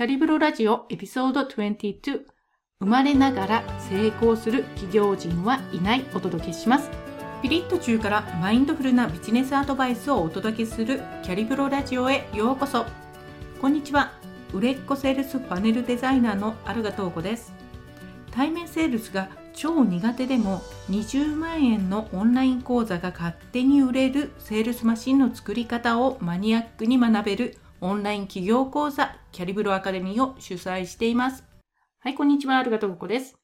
キャリブロラジオエピソード22生まれながら成功する企業人はいないお届けします。ピリッと中からマインドフルなビジネスアドバイスをお届けするキャリブロラジオへようこそ。こんにちは。売れっ子セールスパネルデザイナーのアルガトーコです。対面セールスが超苦手でも20万円のオンライン講座が勝手に売れるセールスマシンの作り方をマニアックに学べるオンライン企業講座キャリブロアカデミーを主催しています。はい、こんにちは。ありがとうこです。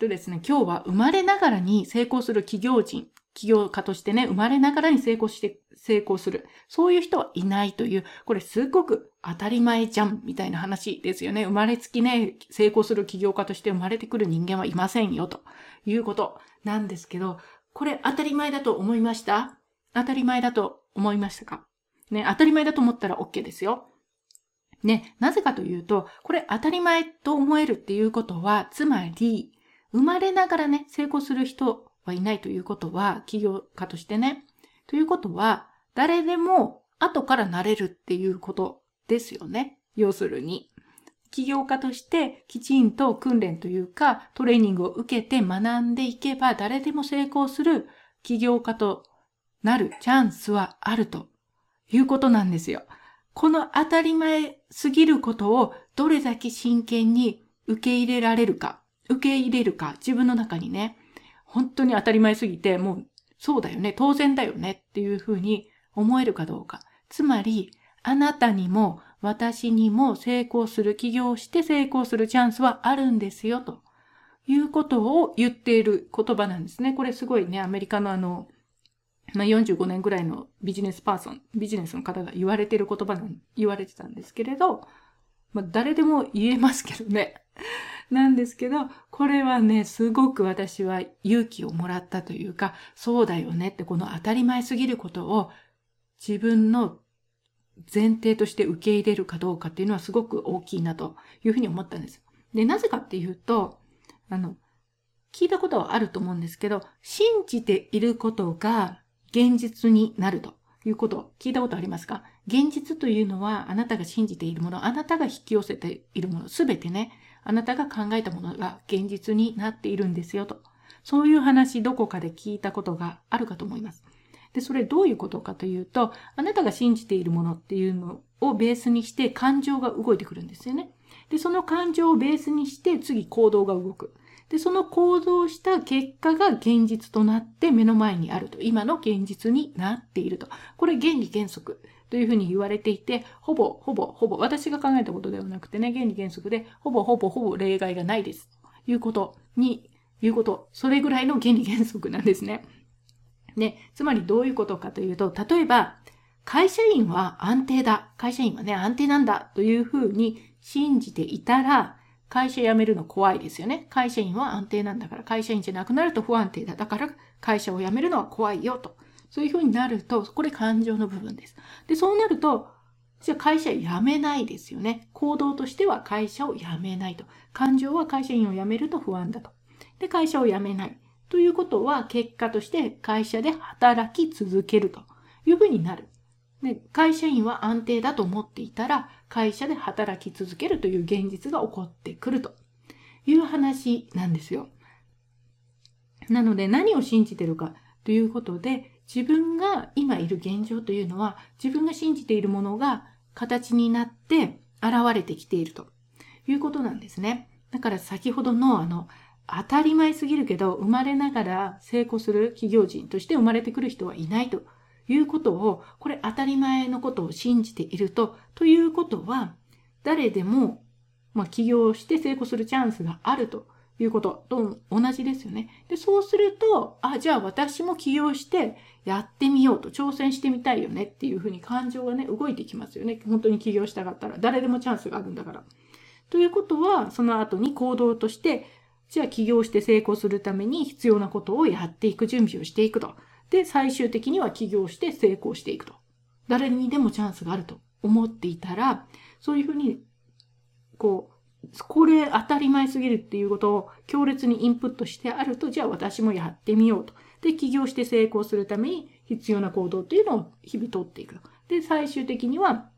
とですね、今日は生まれながらに成功する企業人、企業家としてね、生まれながらに成功して、成功する。そういう人はいないという、これすっごく当たり前じゃん、みたいな話ですよね。生まれつきね、成功する起業家として生まれてくる人間はいませんよ、ということなんですけど、これ当たり前だと思いました？当たり前だと思いましたか？ね、当たり前だと思ったら OK ですよ。ね、なぜかというと、これ当たり前と思えるっていうことは、つまり、生まれながらね、成功する人はいないということは、企業家としてね。ということは、誰でも後からなれるっていうことですよね。要するに。起業家としてきちんと訓練というかトレーニングを受けて学んでいけば誰でも成功する起業家となるチャンスはあるということなんですよ。この当たり前すぎることをどれだけ真剣に受け入れられるか、受け入れるか、自分の中にね、本当に当たり前すぎて、もうそうだよね、当然だよねっていうふうに思えるかどうか。つまり、あなたにも私にも成功する、起業して成功するチャンスはあるんですよ、ということを言っている言葉なんですね。これすごいね、アメリカのあの、まあ、45年ぐらいのビジネスパーソン、ビジネスの方が言われてる言葉な、言われてたんですけれど、まあ、誰でも言えますけどね。なんですけど、これはね、すごく私は勇気をもらったというか、そうだよねってこの当たり前すぎることを自分の前提として受け入れるかどうかっていうのはすごく大きいなというふうに思ったんです。で、なぜかっていうと、あの、聞いたことはあると思うんですけど、信じていることが現実になるということ聞いたことありますか？現実というのはあなたが信じているもの、あなたが引き寄せているもの、すべてね、あなたが考えたものが現実になっているんですよと。そういう話どこかで聞いたことがあるかと思います。で、それどういうことかというと、あなたが信じているものっていうのをベースにして感情が動いてくるんですよね。で、その感情をベースにして次行動が動く。で、その行動した結果が現実となって目の前にあると。今の現実になっていると。これ原理原則というふうに言われていて、ほぼ、ほぼ、ほぼ、私が考えたことではなくてね、原理原則で、ほぼ、ほぼ、ほぼ例外がないです。ということに、いうこと。それぐらいの原理原則なんですね。ね、つまりどういうことかというと、例えば、会社員は安定だ。会社員はね、安定なんだというふうに信じていたら、会社辞めるの怖いですよね。会社員は安定なんだから、会社員じゃなくなると不安定だ。だから会社を辞めるのは怖いよと。そういうふうになると、これ感情の部分です。で、そうなると、じゃあ会社辞めないですよね。行動としては会社を辞めないと。感情は会社員を辞めると不安だと。で、会社を辞めない。ということは、結果として会社で働き続けるというふうになる。で会社員は安定だと思っていたら、会社で働き続けるという現実が起こってくるという話なんですよ。なので何を信じてるかということで、自分が今いる現状というのは、自分が信じているものが形になって現れてきているということなんですね。だから先ほどのあの、当たり前すぎるけど、生まれながら成功する企業人として生まれてくる人はいないということを、これ当たり前のことを信じていると、ということは、誰でも、まあ、起業して成功するチャンスがあるということと同じですよね。で、そうすると、あ、じゃあ私も起業してやってみようと、挑戦してみたいよねっていうふうに感情がね、動いてきますよね。本当に起業したかったら、誰でもチャンスがあるんだから。ということは、その後に行動として、じゃあ起業して成功するために必要なことをやっていく準備をしていくと。で、最終的には起業して成功していくと。誰にでもチャンスがあると思っていたら、そういうふうに、こう、これ当たり前すぎるっていうことを強烈にインプットしてあると、じゃあ私もやってみようと。で、起業して成功するために必要な行動っていうのを日々取っていく。で、最終的には、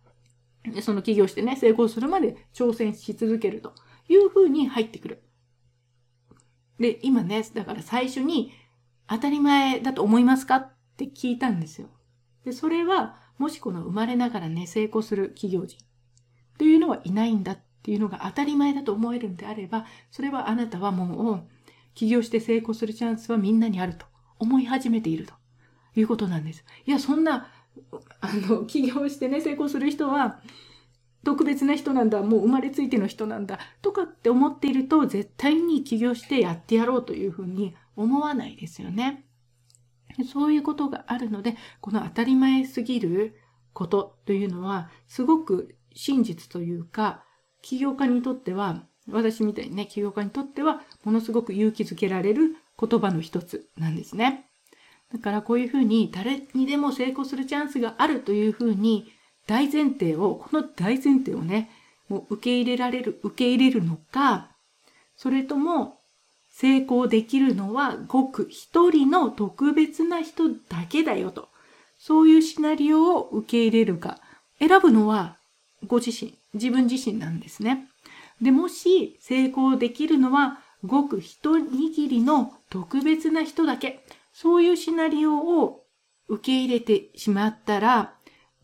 その起業してね、成功するまで挑戦し続けるというふうに入ってくる。で、今ね、だから最初に当たり前だと思いますか？って聞いたんですよ。で、それは、もしこの生まれながらね、成功する企業人というのはいないんだっていうのが当たり前だと思えるんであれば、それはあなたはもう、起業して成功するチャンスはみんなにあると思い始めているということなんです。いや、そんな、あの、起業してね、成功する人は、特別な人なんだ、もう生まれついての人なんだ、とかって思っていると、絶対に起業してやってやろうというふうに思わないですよね。そういうことがあるので、この当たり前すぎることというのは、すごく真実というか、起業家にとっては、私みたいにね、起業家にとっては、ものすごく勇気づけられる言葉の一つなんですね。だからこういうふうに誰にでも成功するチャンスがあるというふうに大前提を、この大前提をね、もう受け入れられる、受け入れるのか、それとも成功できるのはごく一人の特別な人だけだよと。そういうシナリオを受け入れるか。選ぶのはご自身、自分自身なんですね。で、もし成功できるのはごく一握りの特別な人だけ。そういうシナリオを受け入れてしまったら、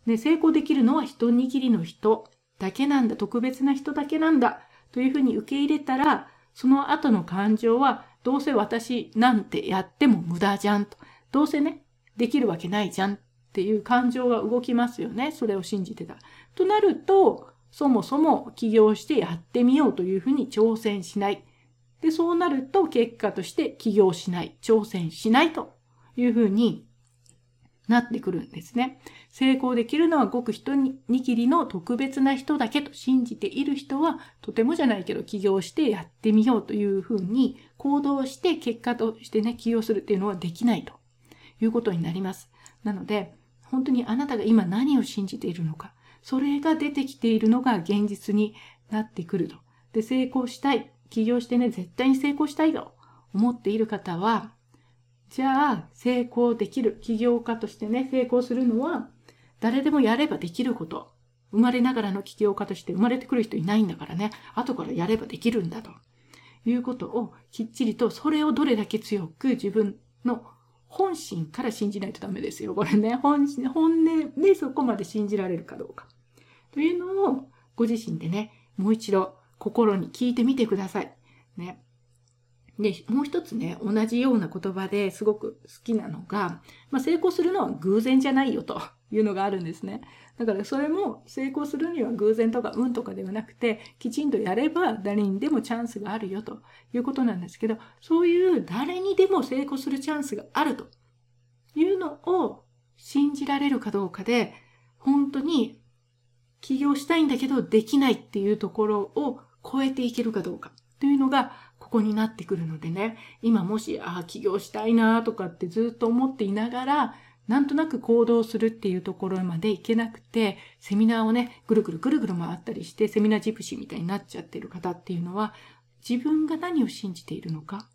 ね、成功できるのは一握りの人だけなんだ、特別な人だけなんだ、というふうに受け入れたら、その後の感情は、どうせ私なんてやっても無駄じゃんと。どうせね、できるわけないじゃんっていう感情が動きますよね。それを信じてた。となると、そもそも起業してやってみようというふうに挑戦しない。で、そうなると結果として起業しない、挑戦しないというふうになってくるんですね。成功できるのはごく一握りの特別な人だけと信じている人は、とてもじゃないけど起業してやってみようというふうに行動して結果としてね、起業するっていうのはできないということになります。なので、本当にあなたが今何を信じているのか、それが出てきているのが現実になってくると。で、成功したい。起業してね、絶対に成功したいと思っている方は、じゃあ、成功できる、起業家としてね、成功するのは、誰でもやればできること。生まれながらの起業家として生まれてくる人いないんだからね、後からやればできるんだと。いうことをきっちりと、それをどれだけ強く自分の本心から信じないとダメですよ。これね、本心、本音でそこまで信じられるかどうか。というのを、ご自身でね、もう一度心に聞いてみてください。ね。で、もう一つね、同じような言葉ですごく好きなのが、まあ、成功するのは偶然じゃないよというのがあるんですね。だからそれも成功するには偶然とか運とかではなくて、きちんとやれば誰にでもチャンスがあるよということなんですけど、そういう誰にでも成功するチャンスがあるというのを信じられるかどうかで、本当に起業したいんだけどできないっていうところを超えていけるかどうかというのがここになってくるのでね、今もし、ああ、起業したいなとかってずっと思っていながら、なんとなく行動するっていうところまでいけなくて、セミナーをね、ぐるぐるぐるぐる回ったりして、セミナージプシーみたいになっちゃってる方っていうのは、自分が何を信じているのか、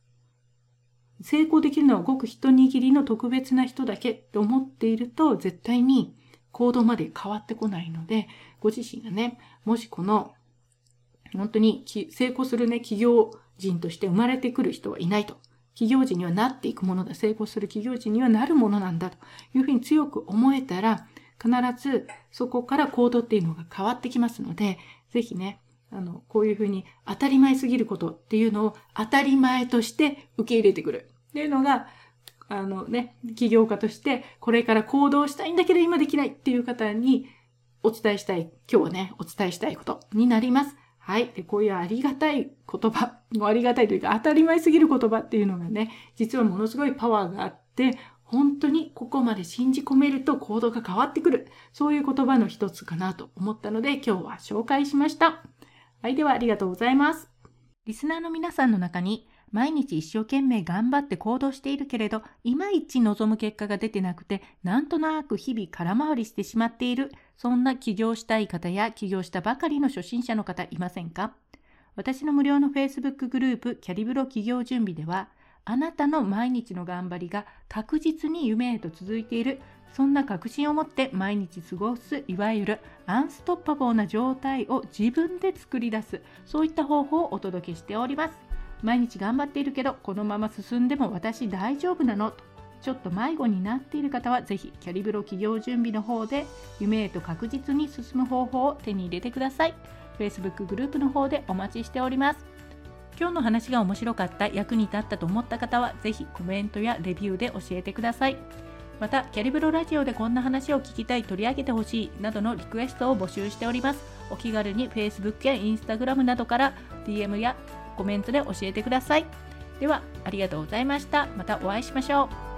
成功できるのはごく一握りの特別な人だけって思っていると、絶対に行動まで変わってこないので、ご自身がね、もしこの、本当に成功するね、企業人として生まれてくる人はいないと。企業人にはなっていくものだ。成功する企業人にはなるものなんだというふうに強く思えたら、必ずそこから行動っていうのが変わってきますので、ぜひね、あの、こういうふうに当たり前すぎることっていうのを当たり前として受け入れてくるっていうのが、あのね、起業家としてこれから行動したいんだけど今できないっていう方にお伝えしたい、今日はね、お伝えしたいことになります。はい。で、こういうありがたい言葉、もありがたいというか当たり前すぎる言葉っていうのがね、実はものすごいパワーがあって、本当にここまで信じ込めると行動が変わってくる。そういう言葉の一つかなと思ったので今日は紹介しました。はい。ではありがとうございます。リスナーの皆さんの中に毎日一生懸命頑張って行動しているけれど、いまいち望む結果が出てなくて、なんとなく日々空回りしてしまっている、そんな起業したい方や起業したばかりの初心者の方いませんか？私の無料の Facebook グループ、キャリブロ企業準備では、あなたの毎日の頑張りが確実に夢へと続いているそんな確信を持って毎日過ごすいわゆるアンストッパボーな状態を自分で作り出すそういった方法をお届けしております。毎日頑張っているけどこのまま進んでも私大丈夫なの？と。ちょっと迷子になっている方はぜひキャリブロ企業準備の方で夢へと確実に進む方法を手に入れてください。Facebook グループの方でお待ちしております。今日の話が面白かった役に立ったと思った方はぜひコメントやレビューで教えてください。またキャリブロラジオでこんな話を聞きたい取り上げてほしいなどのリクエストを募集しております。お気軽に Facebook や Instagram などから DM やコメントで教えてください。ではありがとうございました。またお会いしましょう。